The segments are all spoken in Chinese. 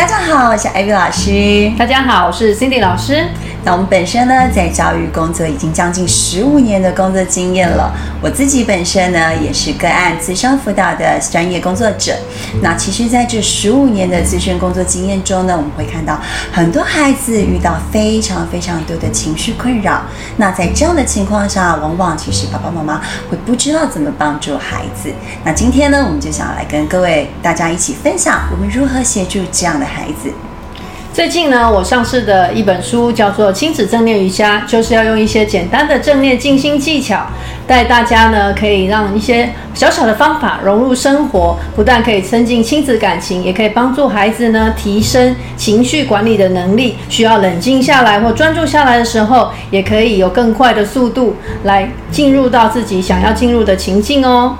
大家好，我是艾薇老师。大家好，我是 Cindy 老师。那我们本身呢，在教育工作已经将近十五年的工作经验了。我自己本身呢，也是个案资深辅导的专业工作者。那其实，在这十五年的资深工作经验中呢，我们会看到很多孩子遇到非常非常多的情绪困扰。那在这样的情况下，往往其实爸爸妈妈会不知道怎么帮助孩子。那今天呢，我们就想来跟各位大家一起分享，我们如何协助这样的孩子。最近呢，我上市的一本书叫做《亲子正念瑜伽》，就是要用一些简单的正念静心技巧，带大家呢可以让一些小小的方法融入生活，不但可以增进亲子感情，也可以帮助孩子呢提升情绪管理的能力。需要冷静下来或专注下来的时候，也可以有更快的速度来进入到自己想要进入的情境哦。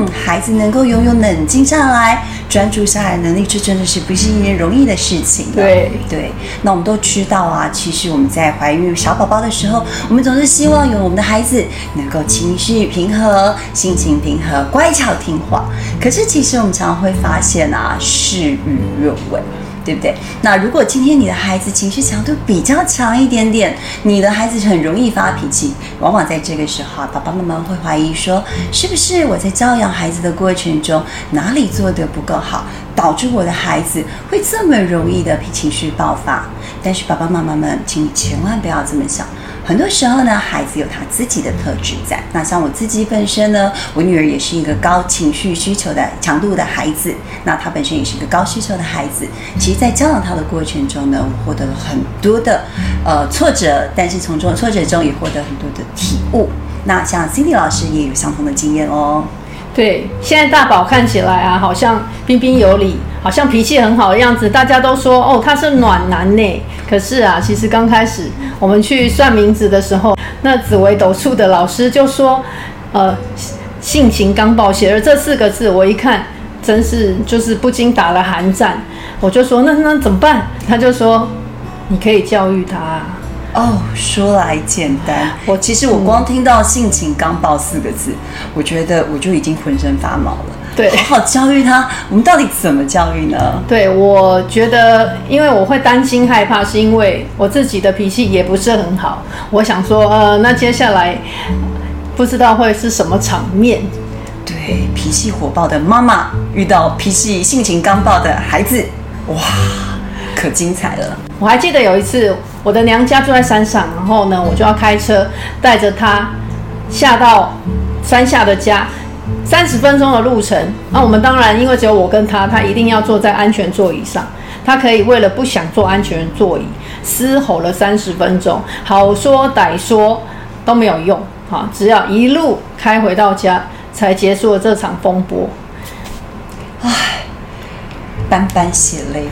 嗯，孩子能够拥有冷静下来、专注下来能力，这真的是不是一件容易的事情。对对，那我们都知道啊，其实我们在怀孕小宝宝的时候，我们总是希望有我们的孩子能够情绪平和、心情平和、乖巧听话。可是其实我们常常会发现啊，事与愿违。对不对？那如果今天你的孩子情绪强度比较强一点点，你的孩子很容易发脾气，往往在这个时候，爸爸妈妈会怀疑说，是不是我在教养孩子的过程中哪里做得不够好，导致我的孩子会这么容易的情绪爆发？但是爸爸妈妈们，请你千万不要这么想。很多时候呢，孩子有他自己的特质在。那像我自己本身呢，我女儿也是一个高情绪需求的强度的孩子。那她本身也是一个高需求的孩子。其实，在教导她的过程中呢，我获得了很多的呃挫折，但是从中挫折中也获得很多的体悟。那像 Cindy 老师也有相同的经验哦。对，现在大宝看起来啊，好像彬彬有礼，好像脾气很好的样子。大家都说哦，他是暖男呢。可是啊，其实刚开始我们去算名字的时候，那紫微斗数的老师就说，呃，性情刚暴，写了这四个字，我一看，真是就是不禁打了寒战。我就说，那那怎么办？他就说，你可以教育他。哦，说来简单，我其实我光听到“性情刚暴”四个字，我觉得我就已经浑身发毛了。对，好好教育他，我们到底怎么教育呢？对，我觉得，因为我会担心害怕，是因为我自己的脾气也不是很好。我想说，呃，那接下来不知道会是什么场面。对，脾气火爆的妈妈遇到脾气性情刚暴的孩子，哇，可精彩了。我还记得有一次。我的娘家住在山上，然后呢，我就要开车带着他下到山下的家，三十分钟的路程。那我们当然因为只有我跟他，他一定要坐在安全座椅上。他可以为了不想坐安全座椅，嘶吼了三十分钟，好说歹说都没有用。啊，只要一路开回到家，才结束了这场风波。唉，斑斑血泪。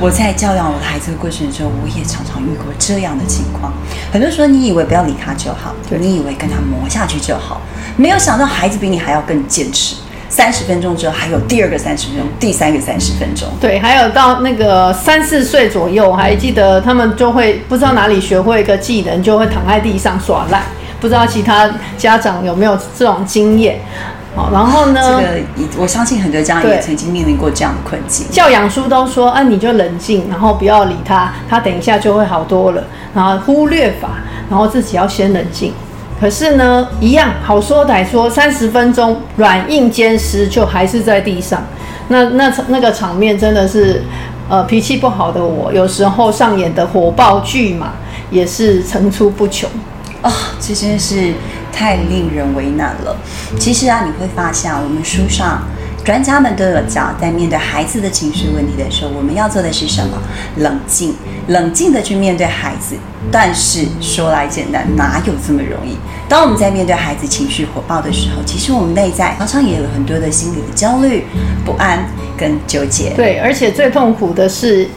我在教养我的孩子的过程中，我也常常遇过这样的情况。很多时候，你以为不要理他就好，就你以为跟他磨下去就好，没有想到孩子比你还要更坚持。三十分钟之后，还有第二个三十分钟，第三个三十分钟。对，还有到那个三四岁左右，还记得他们就会不知道哪里学会一个技能，就会躺在地上耍赖。不知道其他家长有没有这种经验？好，然后呢？这个，我相信很多家长也曾经面临过这样的困境。教养书都说，啊，你就冷静，然后不要理他，他等一下就会好多了。然后忽略法，然后自己要先冷静。可是呢，一样好说歹说，三十分钟软硬兼施，就还是在地上。那那那个场面真的是，呃，脾气不好的我，有时候上演的火爆剧嘛，也是层出不穷。啊，这真是太令人为难了。其实啊，你会发现，我们书上专家们都有讲，在面对孩子的情绪问题的时候，我们要做的是什么？冷静，冷静的去面对孩子。但是说来简单，哪有这么容易？当我们在面对孩子情绪火爆的时候，其实我们内在常常也有很多的心理的焦虑、不安跟纠结。对，而且最痛苦的是。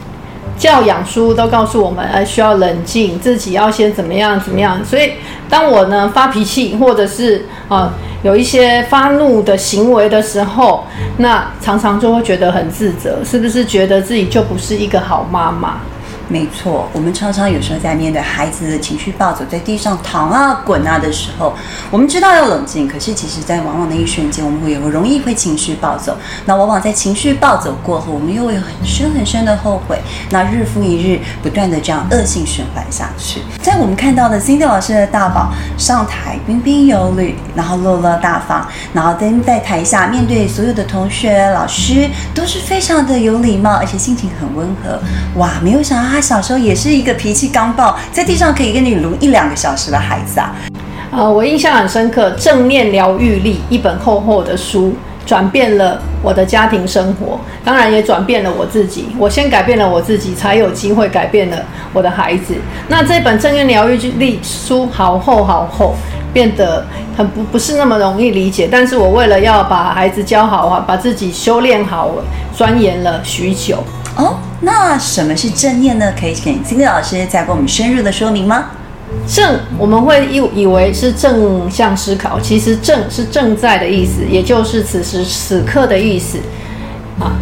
教养书都告诉我们，呃，需要冷静，自己要先怎么样怎么样。所以，当我呢发脾气，或者是啊有一些发怒的行为的时候，那常常就会觉得很自责，是不是觉得自己就不是一个好妈妈？没错，我们常常有时候在面对孩子的情绪暴走，在地上躺啊滚啊的时候，我们知道要冷静，可是其实在往往的一瞬间，我们会有容易会情绪暴走。那往往在情绪暴走过后，我们又会有很深很深的后悔。那日复一日，不断的这样恶性循环下去。在我们看到的 Cindy 老师的大宝上台彬彬有礼，然后落落大方，然后在在台下面对所有的同学、老师都是非常的有礼貌，而且心情很温和。哇，没有想到他小时候也是一个脾气刚暴，在地上可以跟你撸一两个小时的孩子啊。呃，我印象很深刻，《正念疗愈力》一本厚厚的书，转变了我的家庭生活，当然也转变了我自己。我先改变了我自己，才有机会改变了我的孩子。那这本《正念疗愈力》书好厚好厚，变得很不不是那么容易理解。但是我为了要把孩子教好啊，把自己修炼好，钻研了许久。哦，那什么是正念呢？可以请 Cindy 老师再给我们深入的说明吗？正我们会以以为是正向思考，其实正是正在的意思，也就是此时此刻的意思啊。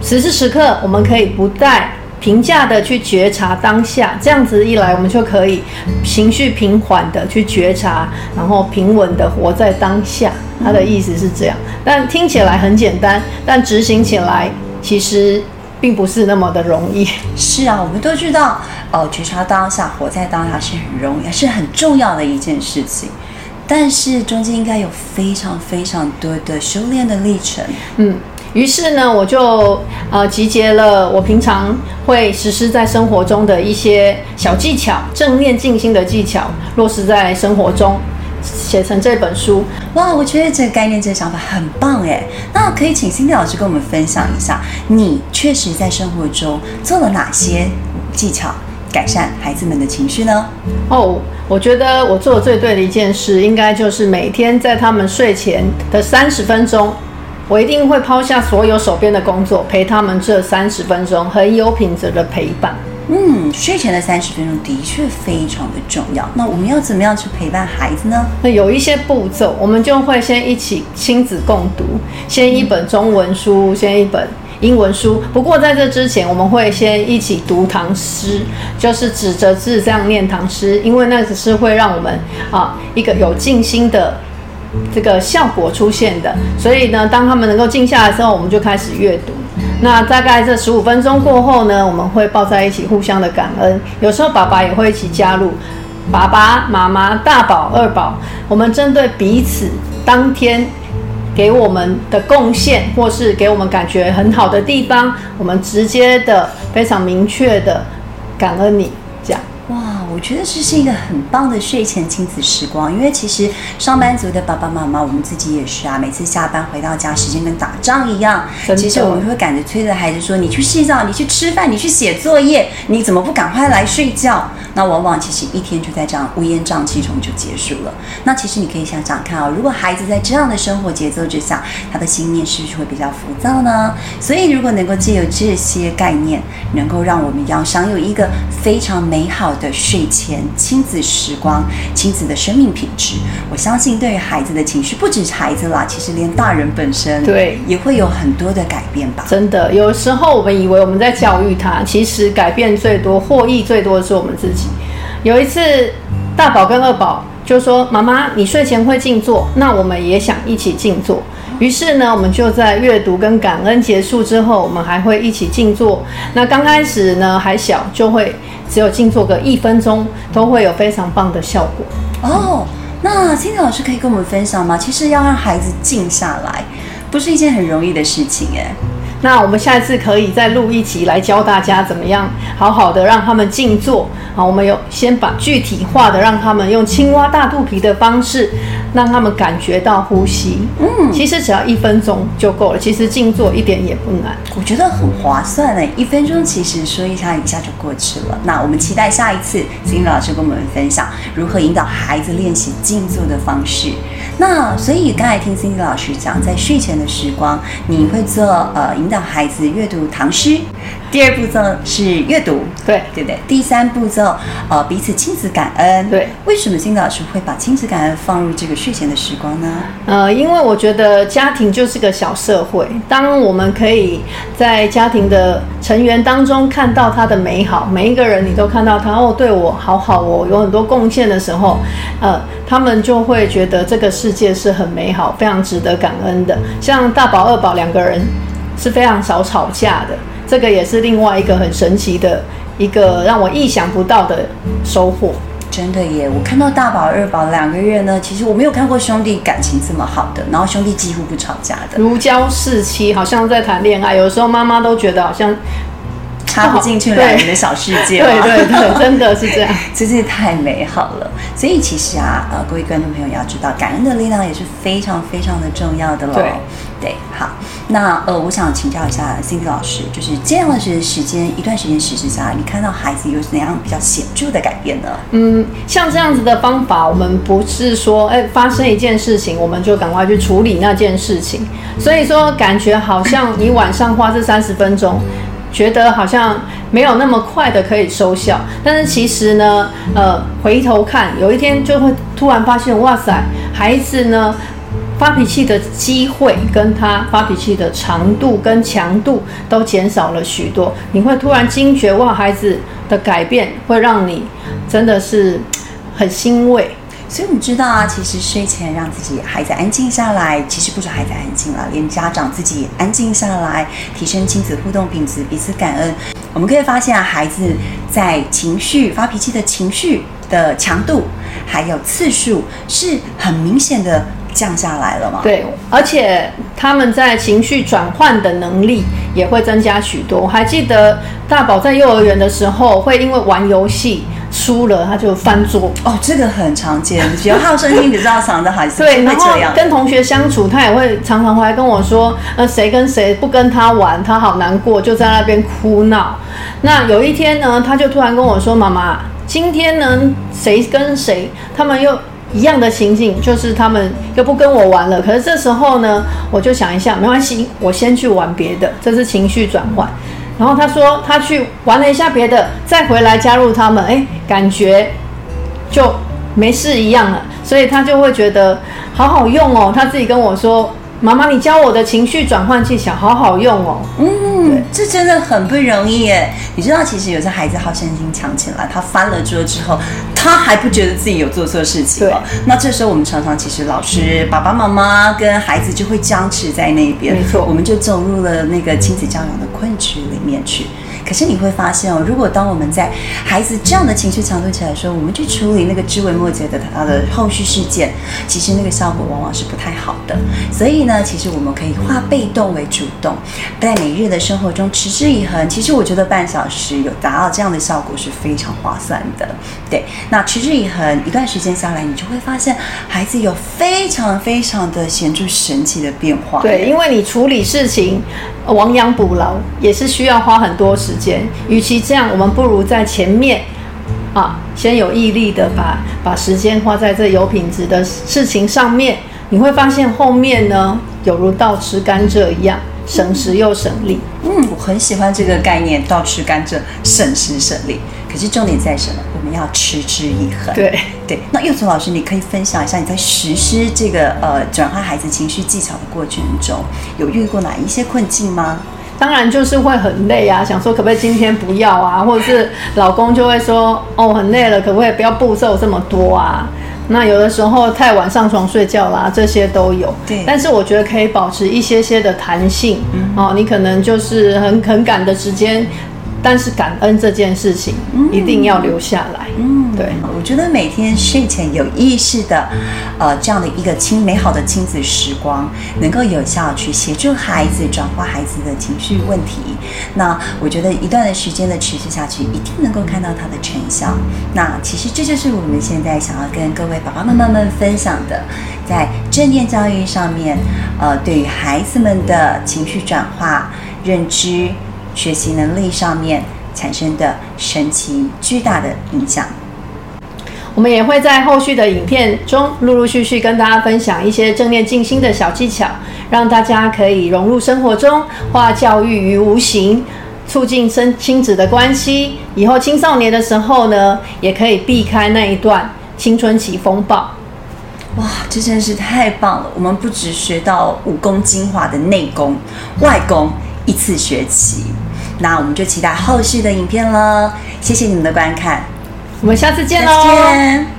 此时此刻，我们可以不带评价的去觉察当下，这样子一来，我们就可以情绪平缓的去觉察，然后平稳的活在当下。他的意思是这样，但听起来很简单，但执行起来其实。并不是那么的容易。是啊，我们都知道，哦，觉察当下，活在当下是很容易，是很重要的一件事情。但是中间应该有非常非常多的修炼的历程。嗯，于是呢，我就呃集结了我平常会实施在生活中的一些小技巧，正念静心的技巧，落实在生活中。写成这本书哇！我觉得这个概念、这个想法很棒哎。那可以请 Cindy 老师跟我们分享一下，你确实在生活中做了哪些技巧改善孩子们的情绪呢？哦，我觉得我做的最对的一件事，应该就是每天在他们睡前的三十分钟，我一定会抛下所有手边的工作，陪他们这三十分钟，很有品质的陪伴。嗯，睡前的三十分钟的确非常的重要。那我们要怎么样去陪伴孩子呢？那有一些步骤，我们就会先一起亲子共读，先一本中文书，先一本英文书。不过在这之前，我们会先一起读唐诗，就是指着字这样念唐诗，因为那只是会让我们啊一个有静心的这个效果出现的。所以呢，当他们能够静下来之后，我们就开始阅读。那大概这十五分钟过后呢，我们会抱在一起，互相的感恩。有时候爸爸也会一起加入，爸爸妈妈、大宝、二宝，我们针对彼此当天给我们的贡献，或是给我们感觉很好的地方，我们直接的、非常明确的感恩你，我觉得这是一个很棒的睡前亲子时光，因为其实上班族的爸爸妈妈，我们自己也是啊。每次下班回到家，时间跟打仗一样。其实我们会赶着催着孩子说：“你去洗澡，你去吃饭，你去写作业，你怎么不赶快来睡觉？”那往往其实一天就在这样乌烟瘴气中就结束了。那其实你可以想想看啊，如果孩子在这样的生活节奏之下，他的心念是不是会比较浮躁呢？所以如果能够借由这些概念，能够让我们要享有一个非常美好的睡前亲子时光、亲子的生命品质，我相信对于孩子的情绪，不止孩子啦，其实连大人本身对也会有很多的改变吧。真的，有时候我们以为我们在教育他，其实改变最多、获益最多的是我们自己。有一次，大宝跟二宝就说：“妈妈，你睡前会静坐，那我们也想一起静坐。”于是呢，我们就在阅读跟感恩结束之后，我们还会一起静坐。那刚开始呢还小，就会只有静坐个一分钟，都会有非常棒的效果。哦，那青青老师可以跟我们分享吗？其实要让孩子静下来，不是一件很容易的事情，哎。那我们下一次可以再录一集来教大家怎么样好好的让他们静坐。好，我们有先把具体化的让他们用青蛙大肚皮的方式，让他们感觉到呼吸。嗯，其实只要一分钟就够了。其实静坐一点也不难，我觉得很划算嘞。一分钟其实说一下一下就过去了。那我们期待下一次金老师跟我们分享如何引导孩子练习静坐的方式。那所以刚才听 Cindy 老师讲，在睡前的时光，你会做呃引导孩子阅读唐诗，第二步骤是阅读，对对不对？第三步骤，呃，彼此亲子感恩。对，为什么金老师会把亲子感恩放入这个睡前的时光呢？呃，因为我觉得家庭就是个小社会，当我们可以在家庭的成员当中看到他的美好，每一个人你都看到他哦，对我好好哦，有很多贡献的时候，呃，他们就会觉得这个世界是很美好，非常值得感恩的。像大宝、二宝两个人是非常少吵架的，这个也是另外一个很神奇的一个让我意想不到的收获。真的耶！我看到大宝、二宝两个月呢，其实我没有看过兄弟感情这么好的，然后兄弟几乎不吵架的，如胶似漆，好像在谈恋爱。有时候妈妈都觉得好像插不进去两人的小世界。对对对，真的是这样，真是太美好了。所以其实啊，呃，各位观众朋友要知道，感恩的力量也是非常非常的重要的喽。对对，好，那呃，我想请教一下 Cindy 老师，就是这样的时时间一段时间实施下来，你看到孩子有怎样比较显著的改变呢？嗯，像这样子的方法，我们不是说，哎、发生一件事情，我们就赶快去处理那件事情。所以说，感觉好像你晚上花这三十分钟，觉得好像没有那么快的可以收效，但是其实呢，呃，回头看，有一天就会突然发现，哇塞，孩子呢。发脾气的机会跟他发脾气的长度跟强度都减少了许多，你会突然惊觉哇，孩子的改变会让你真的是很欣慰。所以我们知道啊，其实睡前让自己孩子安静下来，其实不止孩子安静了，连家长自己安静下来，提升亲子互动品质，彼此感恩。我们可以发现啊，孩子在情绪发脾气的情绪的强度还有次数是很明显的降下来了嘛？对，而且他们在情绪转换的能力也会增加许多。我还记得大宝在幼儿园的时候，会因为玩游戏输了，他就翻桌。哦，这个很常见，比较好胜心比较强的孩子对，会然后这样。跟同学相处，他也会常常回来跟我说，呃，谁跟谁不跟他玩，他好难过，就在那边哭闹。那有一天呢，他就突然跟我说：“妈妈，今天呢，谁跟谁，他们又一样的情景，就是他们又不跟我玩了。可是这时候呢，我就想一下，没关系，我先去玩别的，这是情绪转换。然后他说他去玩了一下别的，再回来加入他们，哎，感觉就没事一样了，所以他就会觉得好好用哦。他自己跟我说：“妈妈，你教我的情绪转换技巧好好用哦。”嗯，这真的很不容易耶。你知道，其实有些孩子好胜心强起来，他翻了桌之后，他还不觉得自己有做错事情了。那这时候我们常常其实老师、爸爸妈妈跟孩子就会僵持在那边，没错我们就走入了那个亲子教养的困局里面去。可是你会发现哦，如果当我们在孩子这样的情绪强度起来的时候，我们去处理那个枝微末节的他的后续事件，其实那个效果往往是不太好的。所以呢，其实我们可以化被动为主动，在每日的生活中持之以恒。其实我觉得半小时有达到这样的效果是非常划算的。对，那持之以恒一段时间下来，你就会发现孩子有非常非常的显著神奇的变化。对，因为你处理事情亡羊补牢也是需要花很多时间。与其这样，我们不如在前面啊，先有毅力的把把时间花在这有品质的事情上面。你会发现后面呢，有如倒吃甘蔗一样，省时又省力。嗯，我很喜欢这个概念，倒吃甘蔗，省时省力。可是重点在什么？我们要持之以恒。对对。那幼聪老师，你可以分享一下你在实施这个呃转化孩子情绪技巧的过程中，有遇过哪一些困境吗？当然就是会很累啊，想说可不可以今天不要啊，或者是老公就会说哦很累了，可不可以不要步骤这么多啊？那有的时候太晚上床睡觉啦，这些都有。对但是我觉得可以保持一些些的弹性、哦，你可能就是很很赶的时间，但是感恩这件事情、一定要留下来。嗯，对，我觉得每天睡前有意识的，呃，这样的一个亲美好的亲子时光，能够有效去协助孩子转化孩子的情绪问题。那我觉得一段的时间的持续下去，一定能够看到它的成效。那其实这就是我们现在想要跟各位爸爸妈妈们分享的，在正念教育上面，呃，对于孩子们的情绪转化、认知、学习能力上面产生的神奇巨大的影响。我们也会在后续的影片中陆陆续续跟大家分享一些正念静心的小技巧，让大家可以融入生活中，化教育于无形。促进生亲子的关系，以后青少年的时候呢，也可以避开那一段青春期风暴。哇，这真是太棒了！我们不只学到武功精华的内功、外功，一次学期。那我们就期待后续的影片了。谢谢你们的观看，我们下次见喽再！见。